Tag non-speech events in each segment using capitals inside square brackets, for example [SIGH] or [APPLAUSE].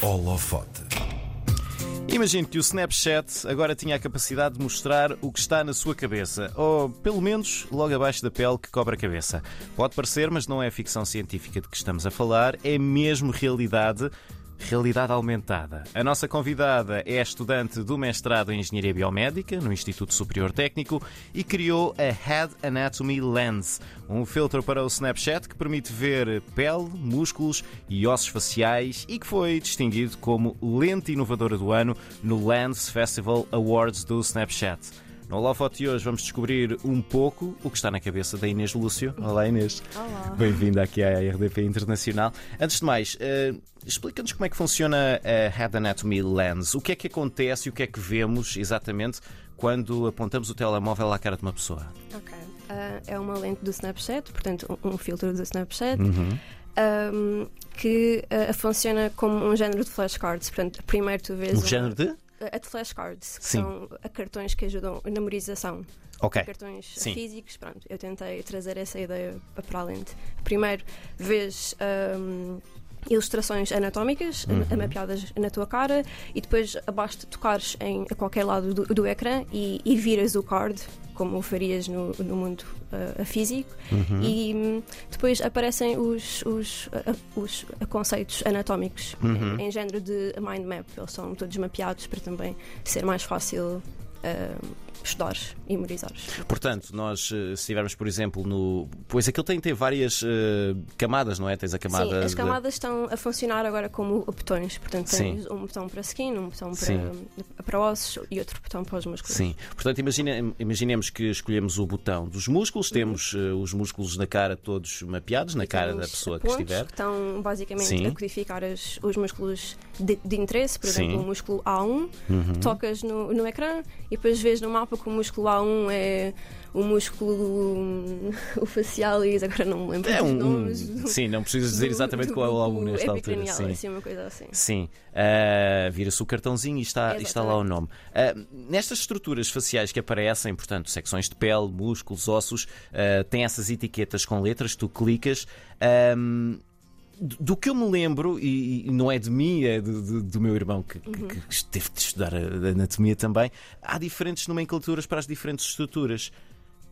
Holofote. Imagine que o Snapchat agora tinha a capacidade de mostrar o que está na sua cabeça, ou pelo menos logo abaixo da pele que cobre a cabeça. Pode parecer, mas não é ficção científica de que estamos a falar, é mesmo realidade. Realidade aumentada. A nossa convidada é estudante do mestrado em Engenharia Biomédica no Instituto Superior Técnico e criou a Head Anatomy Lens, um filtro para o Snapchat que permite ver pele, músculos e ossos faciais e que foi distinguido como lente inovadora do ano no Lens Festival Awards do Snapchat. No Holofote de hoje vamos descobrir um pouco o que está na cabeça da Inês Lúcio. Olá Inês. Olá. Bem-vinda aqui à RDP Internacional. Antes de mais, uh, explica-nos como é que funciona a Head Anatomy Lens. O que é que acontece e o que é que vemos exatamente quando apontamos o telemóvel à cara de uma pessoa? Ok. Uh, é uma lente do Snapchat, portanto, um, um filtro do Snapchat. Uhum. um, que uh, funciona como um género de flashcards. Portanto, primeiro tu vês. Um género de? A de flashcards, que Sim. são a cartões que ajudam a memorização. Ok. Cartões Sim. físicos, pronto. Eu tentei trazer essa ideia para a lente. Primeiro vês. um, Ilustrações anatómicas Uhum. mapeadas na tua cara e depois basta tocares em a qualquer lado do, do ecrã e, e viras o card como farias no, no mundo uh, físico Uhum. e hum, depois aparecem os, os, uh, os conceitos anatómicos Uhum. em, em género de mind map. Eles são todos mapeados para também ser mais fácil uh, estudar e memorizar. Portanto, nós, eh, se estivermos, por exemplo, no. Pois aquilo tem, tem várias eh, camadas, não é? Tens a camada. Sim, as de- camadas estão a funcionar agora como botões. Portanto, Sim. tens um botão para skin, um botão Sim. para, para ossos e outro botão para os músculos. Sim, portanto, imagine- imaginemos que escolhemos o botão dos músculos, temos eh, os músculos na cara todos mapeados, na cara da pessoa que estiver. que estão basicamente Sim. a codificar as- os músculos de, de interesse, por Sim. exemplo, o músculo A1, Uhum. tocas no, no ecrã e depois vês no mapa que o músculo A1 é o músculo hum, [LAUGHS] o facial e agora não me lembro É um, nomes. Sim, não precisas dizer do- exatamente do qual é o álbum globo nesta altura. Sim. assim, uma coisa assim. Sim, Ah, vira-se o cartãozinho e está, está lá o nome. Ah, nestas estruturas faciais que aparecem, portanto, secções de pele, músculos, ossos, ah, tem essas etiquetas com letras, tu clicas. Do que eu me lembro, e, e não é de mim, é de- de- do meu irmão que, que- Uhum. que teve de estudar a, a anatomia também, há diferentes nomenclaturas para as diferentes estruturas.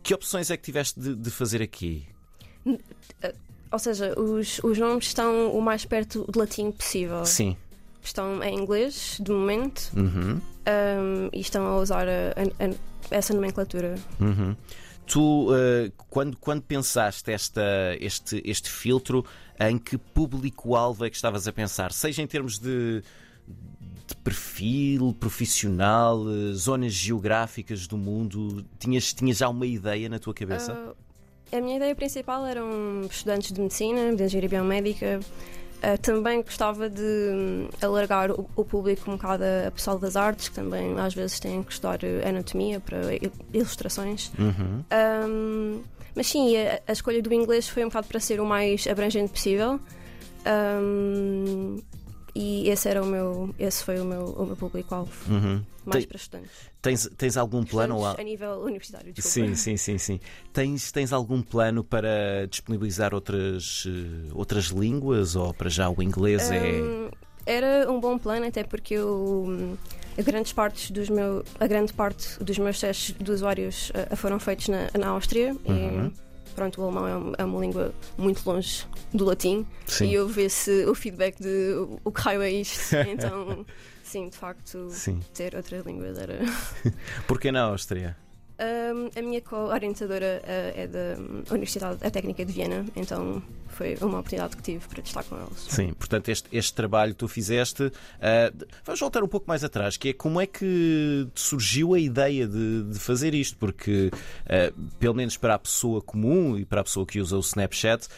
Que opções é que tiveste de, de fazer aqui? Ou seja, os, os nomes estão o mais perto do latim possível. Sim. Estão em inglês, de momento, Uhum. hum, e estão a usar a- a- essa nomenclatura. Uhum. Tu, eh, quando, quando pensaste esta, este, este filtro, em que público-alvo é que estavas a pensar? Seja em termos de, de perfil profissional, eh, zonas geográficas do mundo, tinhas, tinhas já uma ideia na tua cabeça? Ah, a minha ideia principal eram estudantes de medicina, de engenharia biomédica. Ah, também gostava de hum, alargar o, o público um bocado a pessoal das artes, que também às vezes têm que estudar eh, anatomia para il- ilustrações. Uhum. Um, mas sim, a, a escolha do inglês foi um bocado para ser o mais abrangente possível. Um, e esse era o meu, esse foi o meu, o meu público-alvo, Uhum. Mais Tem- para estudantes. Tens, tens algum plano? Estudantes a nível universitário, desculpa. Sim, sim, sim, sim. Tens, tens algum plano para disponibilizar outras, eh, outras línguas ou para já o inglês é. Um, era um bom plano, até porque eu, hum, a, grandes partes dos meu, a grande parte dos meus testes de usuários ah, foram feitos na, na Áustria. Uhum. E, pronto, o alemão é, um- é uma língua muito longe do latim. Sim. E eu vê-se o feedback de o- o que raio é isto. [LAUGHS] Então, sim, de facto, Sim. ter outras línguas era. [LAUGHS] Porquê na Áustria? Um, a minha co-orientadora uh, é da Universidade a Técnica de Viena, então foi uma oportunidade que tive para estar com eles. Sim, portanto, este, este trabalho que tu fizeste. de- vamos voltar um pouco mais atrás, que é como é que surgiu a ideia de, de fazer isto? Porque, ah, pelo menos para a pessoa comum e para a pessoa que usa o Snapchat,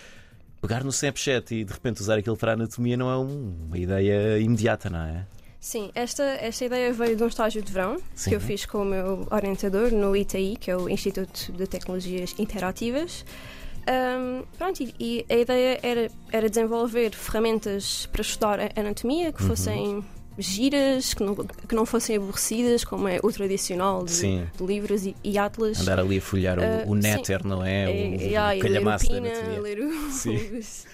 pegar no Snapchat e de repente usar aquilo para a anatomia não é um- uma ideia imediata, não é? Sim, esta, esta ideia veio de um estágio de verão Sim. que eu fiz com o meu orientador no ITI, que é o Instituto de Tecnologias Interativas. Um, pronto, e, e a ideia era, era desenvolver ferramentas para estudar anatomia que Uhum. fossem giras, que não, que não fossem aborrecidas, como é o tradicional de, de livros e, e atlas. Andar ali a folhear o, Ah, o néter, não é? O, É, o ler o calhamaço da anatomia. ler os,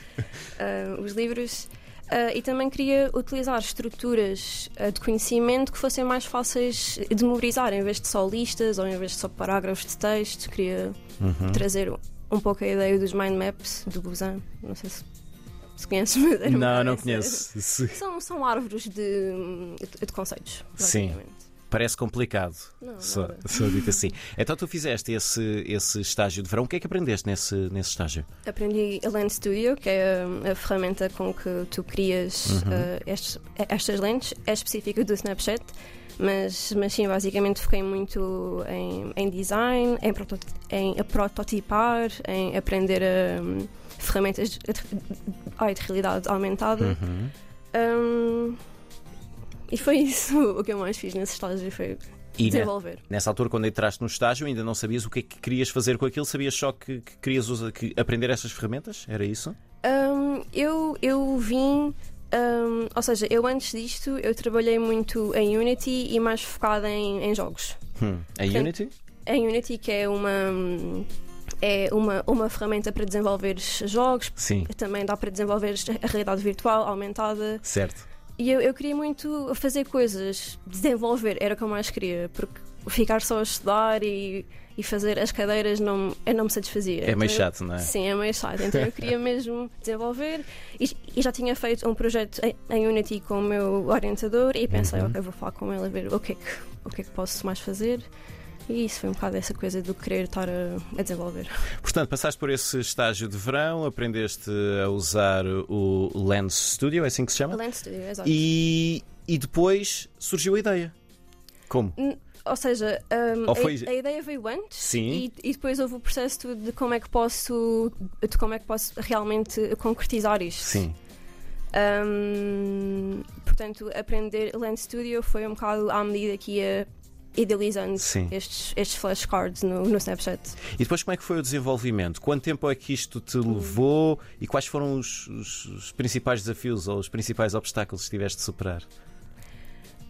ah, os livros. Uh, e também queria utilizar estruturas uh, de conhecimento que fossem mais fáceis de memorizar, em vez de só listas ou em vez de só parágrafos de texto. Queria uhum. trazer um pouco a ideia dos mind maps do Busan. Não sei se, se conheces, [LAUGHS] mas Não, não conheço. São, são árvores de, de conceitos. Sim. Parece complicado. Não, só, só dito assim. Então tu fizeste esse, esse estágio de verão. O que é que aprendeste nesse, nesse estágio? Aprendi a Lens Studio, que é a, a ferramenta com que tu crias uhum. uh, estes, estas lentes. É específica do Snapchat. Mas, mas sim, basicamente fiquei muito em, em design, em, em prototipar, em aprender a, um, ferramentas de, de, de, realidade aumentada. Uhum. Um, e foi isso [LAUGHS] o que eu mais fiz nesse estágio, foi e desenvolver. nessa altura, quando entraste no estágio, ainda não sabias o que é que querias fazer com aquilo? Sabias só que, que querias usar, que aprender essas ferramentas? Era isso? Um, eu, eu vim. Um, ou seja, eu antes disto eu trabalhei muito em Unity e mais focada em, em jogos. Hum. Em Portanto, Unity? Em Unity, que é uma é uma, uma ferramenta para desenvolver jogos. Sim. Também dá para desenvolver a realidade virtual aumentada. Certo. E eu, eu queria muito fazer coisas, desenvolver, era o que eu mais queria, porque ficar só a estudar e, e fazer as cadeiras não, eu não me satisfazia. É então, meio chato, não é? Sim, é meio chato. Então eu queria [LAUGHS] mesmo desenvolver e, e, já tinha feito um projeto em, em Unity com o meu orientador e pensei, uhum. ok, vou falar com ele a ver o que é que, o que, é que posso mais fazer. E isso foi um bocado essa coisa do querer estar a, a, desenvolver. Portanto, passaste por esse estágio de verão, aprendeste a usar o Lens Studio, é assim que se chama? Lens Studio, exato. E, e depois surgiu a ideia. Como? N ou seja, um, foi... a, a, ideia veio antes Sim. E, e, depois houve o processo de como é que posso de como é que posso realmente concretizar isto. Sim. Um, portanto, aprender Lens Studio foi um bocado à medida que ia idealizando estes, estes flashcards no, no Snapchat. E depois como é que foi o desenvolvimento? Quanto tempo é que isto te levou e quais foram os, os, os principais desafios ou os principais obstáculos que tiveste de superar?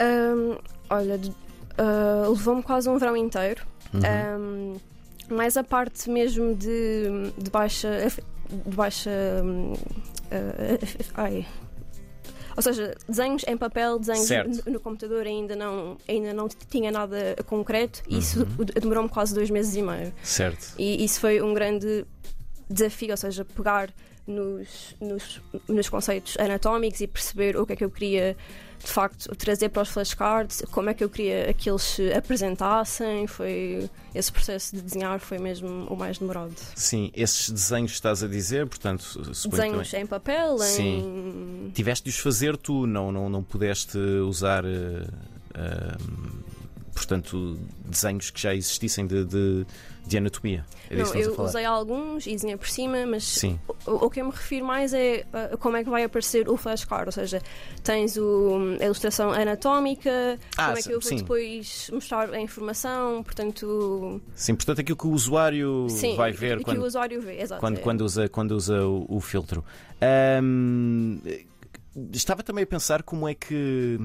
Um, olha, uh, levou-me quase um verão inteiro. Uhum. Um, mais a parte mesmo de, de baixa. De baixa uh, [LAUGHS] ai, ou seja, desenhos em papel, desenhos no, no, computador ainda não, ainda não tinha nada concreto e isso uhum. demorou-me quase dois meses e meio. Certo. E isso foi um grande desafio, ou seja, pegar nos, nos, nos conceitos anatómicos e perceber o que é que eu queria de facto trazer para os flashcards, como é que eu queria que eles se apresentassem, foi esse processo de desenhar foi mesmo o mais demorado. Sim, esses desenhos estás a dizer, portanto, desenhos também... em papel, Sim. em tiveste de os fazer tu, não não não pudeste usar uh, uh, portanto, desenhos que já existissem de, de, de anatomia. É não, eu usei alguns e desenhei por cima, mas Sim. O, o, que eu me refiro mais é uh, como é que vai aparecer o flashcard, ou seja, tens o, a ilustração anatómica, ah, como é que eu vou sim. depois mostrar a informação, portanto. Sim, portanto aquilo que o usuário sim, vai ver quando, quando, o usuário vê, exato, quando, é. quando, usa, quando usa o, o filtro. Um, estava também a pensar como é que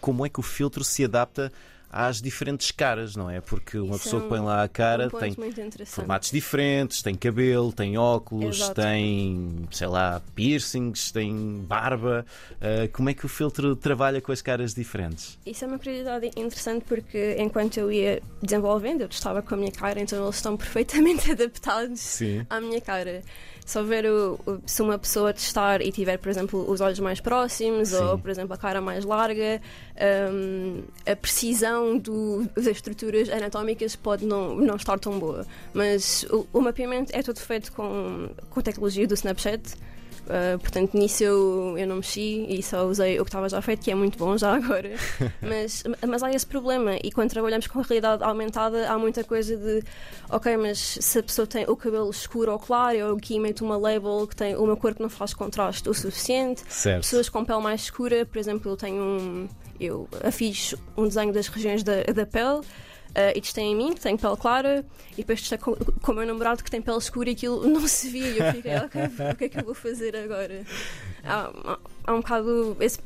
como é que o filtro se adapta às diferentes caras, não é? Porque uma Isso pessoa é um, põe lá a cara um tem formatos diferentes, tem cabelo, tem óculos, Exato. tem, sei lá, piercings, tem barba. Uh, como é que o filtro trabalha com as caras diferentes? Isso é uma curiosidade interessante porque enquanto eu ia desenvolvendo, eu estava com a minha cara, então eles estão [LAUGHS] perfeitamente adaptados Sim. à minha cara. Se houver o, o, se uma pessoa testar e tiver, por exemplo, os olhos mais próximos Sim. ou, por exemplo, a cara mais larga, um, a precisão do, das estruturas anatómicas pode não, não estar tão boa. Mas o, o mapeamento é todo feito com, com a tecnologia do Snapchat. Uh, portanto, nisso eu, eu não mexi e só usei o que estava já feito, que é muito bom já agora. [LAUGHS] mas, mas há esse problema, e quando trabalhamos com a realidade aumentada, há muita coisa de ok, mas se a pessoa tem o cabelo escuro ou claro, eu aqui meto uma label que tem uma cor que não faz contraste o suficiente. Certo. Pessoas com pele mais escura, por exemplo, eu tenho um. Eu fiz um desenho das regiões da, da pele. Uh, e testei em mim, que tenho pele clara, e depois testei com, com o meu namorado, que tem pele escura, e aquilo não se via. E eu fiquei, ok, o que é que eu vou fazer agora? Há, há um bocado esse,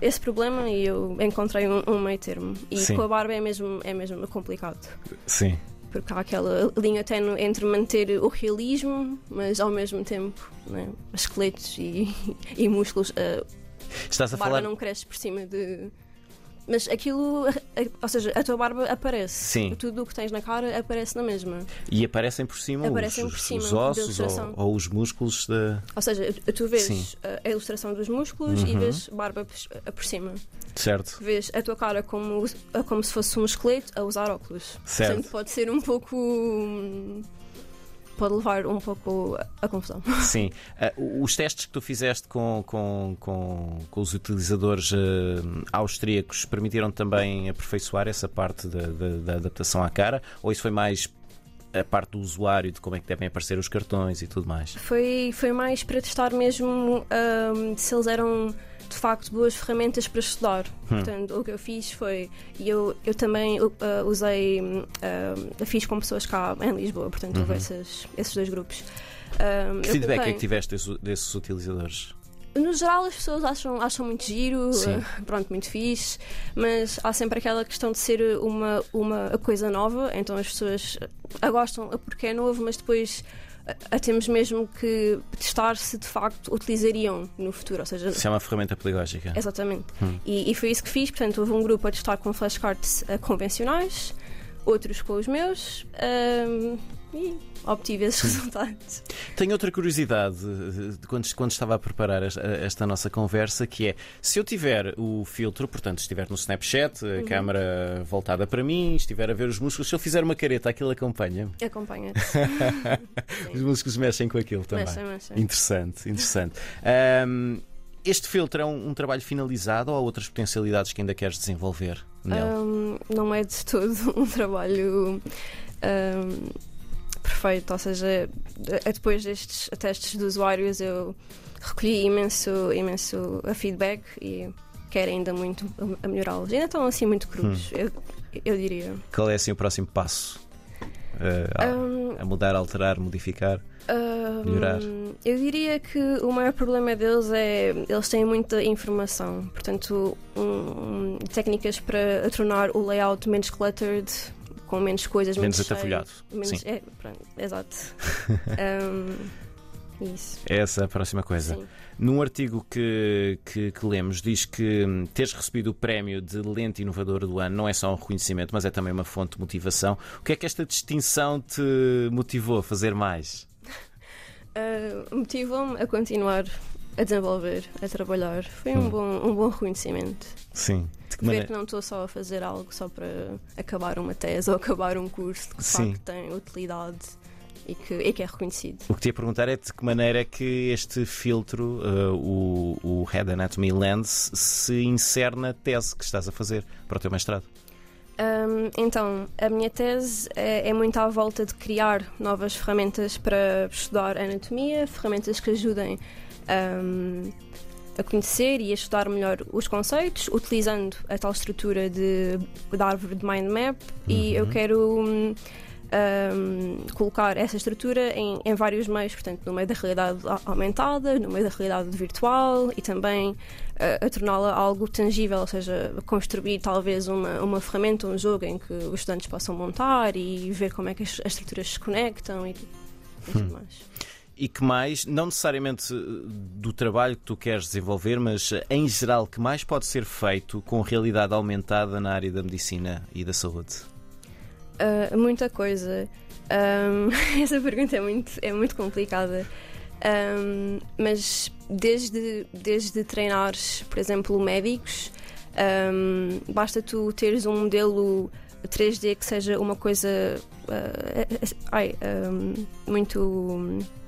esse problema, e eu encontrei um, um meio termo. E Sim. com a barba é mesmo, é mesmo complicado. Sim. porque há aquela linha tenue entre manter o realismo, mas ao mesmo tempo né, esqueletos e, [LAUGHS] e músculos. Uh, Estás a, a barba falar. não cresce por cima de. Mas aquilo, [LAUGHS] ou seja, a tua barba aparece. Sim. Tudo o que tens na cara aparece na mesma. E aparecem por cima, Aparecem os, por cima os ossos ou, ou os músculos da. Ou seja, tu vês Sim. a ilustração dos músculos e Uhum. vês barba por- por cima. Certo? Vês a tua cara como, como se fosse um esqueleto a usar óculos. Certo. Portanto, pode ser um pouco. Pode levar um pouco a, confusão. [LAUGHS] Sim. Ah, os testes que tu fizeste com, com, com, com os utilizadores ah, austríacos permitiram também aperfeiçoar essa parte da, da- da adaptação à cara? Ou isso foi mais a parte do usuário, de como é que devem aparecer os cartões e tudo mais? Foi, foi mais para testar mesmo hum, se eles eram de facto boas ferramentas para estudar. Portanto, o que eu fiz foi. Eu, eu também uh, usei. hum, eu fiz com pessoas cá em Lisboa, portanto, houve esses, esses dois grupos. Hum, Que feedback é que tiveste desses, desses utilizadores? No geral, as pessoas acham, acham muito giro, eh, pronto, muito fixe, mas há sempre aquela questão de ser uma, uma coisa nova, então as pessoas a gostam porque é novo, mas depois a, a temos mesmo que testar se de facto utilizariam no futuro, ou seja, Se é uma ferramenta pedagógica. Exatamente. Hum. E, e foi isso que fiz. Portanto, houve um grupo a testar com flashcards eh, convencionais, outros com os meus, ehm, e obtive esses [LAUGHS] resultados. Tenho outra curiosidade eh, de quando, quando estava a preparar esta, esta nossa conversa, que é se eu tiver o filtro, portanto, estiver no Snapchat, a câmera voltada para mim, estiver a ver os músculos, se eu fizer uma careta, aquilo acompanha-me. Acompanha. [LAUGHS] Os músculos mexem com aquilo também. Mexa, mexa. Interessante, interessante. Ahm, este filtro é um, um trabalho finalizado ou há outras potencialidades que ainda queres desenvolver nele? Ahm, não é de todo [LAUGHS] um trabalho ahm, perfeito, ou seja, de- depois destes testes de usuários eu recolhi imenso, imenso feedback e quero ainda muito a- melhorá-los. Ainda estão assim muito cruz, eu, eu diria. Qual é assim o próximo passo? Ah, a- Ahm, a mudar, alterar, modificar? Ahm, Melhorar. Eu diria que o maior problema deles é eles têm muita informação, portanto, um- técnicas para tornar o layout menos cluttered, com menos coisas, Menos cheio, atafolhado. menos- Sim. é, pronto, exato. Ahm, [LAUGHS] isso. É essa a próxima coisa. Sim. Num artigo que, que, que lemos, diz que hum, teres recebido o prémio de lente inovador do ano não é só um reconhecimento, mas é também uma fonte de motivação. O que é que esta distinção te motivou a fazer mais? [LAUGHS] Ah, Motivam-me a continuar a desenvolver, a trabalhar. Foi um, Hum. bom, um bom reconhecimento. Sim. De que Ver maneira- que não estou só a fazer algo só para acabar uma tese ou acabar um curso que de Sim. facto tem utilidade e que, e que é reconhecido. O que te ia perguntar é de que maneira é que este filtro, uh, o, o Head Anatomy Lens, se insere na tese que estás a fazer para o teu mestrado. Hum, então, a minha tese é, é muito à volta de criar novas ferramentas para estudar anatomia, ferramentas que ajudem hum, a conhecer e a estudar melhor os conceitos, utilizando a tal estrutura de, da árvore de mind map. E eu quero hum, hum, colocar essa estrutura em, em vários meios, portanto, no meio da realidade aumentada, no meio da realidade virtual e também a, a torná-la algo tangível, ou seja, construir talvez uma, uma ferramenta, um jogo em que os estudantes possam montar e ver como é que as, as estruturas se conectam e, e tudo mais. E que mais, não necessariamente uh, do trabalho que tu queres desenvolver, mas uh, em geral, que mais pode ser feito com realidade aumentada na área da medicina e da saúde? Uh, muita coisa. Um, [LAUGHS] essa pergunta é muito, é muito complicada. Um, mas desde, desde treinares, por exemplo, médicos, um, basta tu teres um modelo 3D que seja uma coisa uh, muito.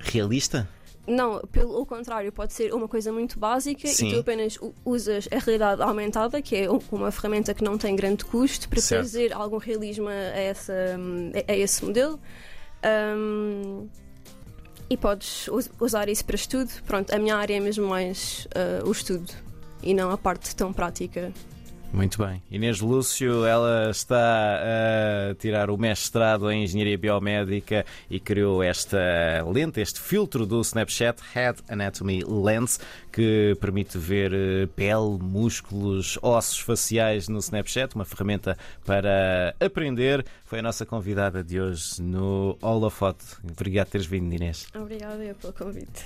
Realista? Não, pelo contrário, pode ser uma coisa muito básica Sim. e tu apenas usas a realidade aumentada, que é uma ferramenta que não tem grande custo, para Certo. trazer algum realismo a, essa, a, esse modelo. Um, e podes us- usar isso para estudo. Pronto, a minha área é mesmo mais uh, o estudo e não a parte tão prática Muito bem. Inês Lúcio, ela está a tirar o mestrado em Engenharia Biomédica e criou esta lente, este filtro do Snapchat, Head Anatomy Lens, que permite ver eh, pele, músculos, ossos faciais no Snapchat, uma ferramenta para aprender. Foi a nossa convidada de hoje no Holofote. Obrigado por teres vindo, Inês. Obrigada pelo convite.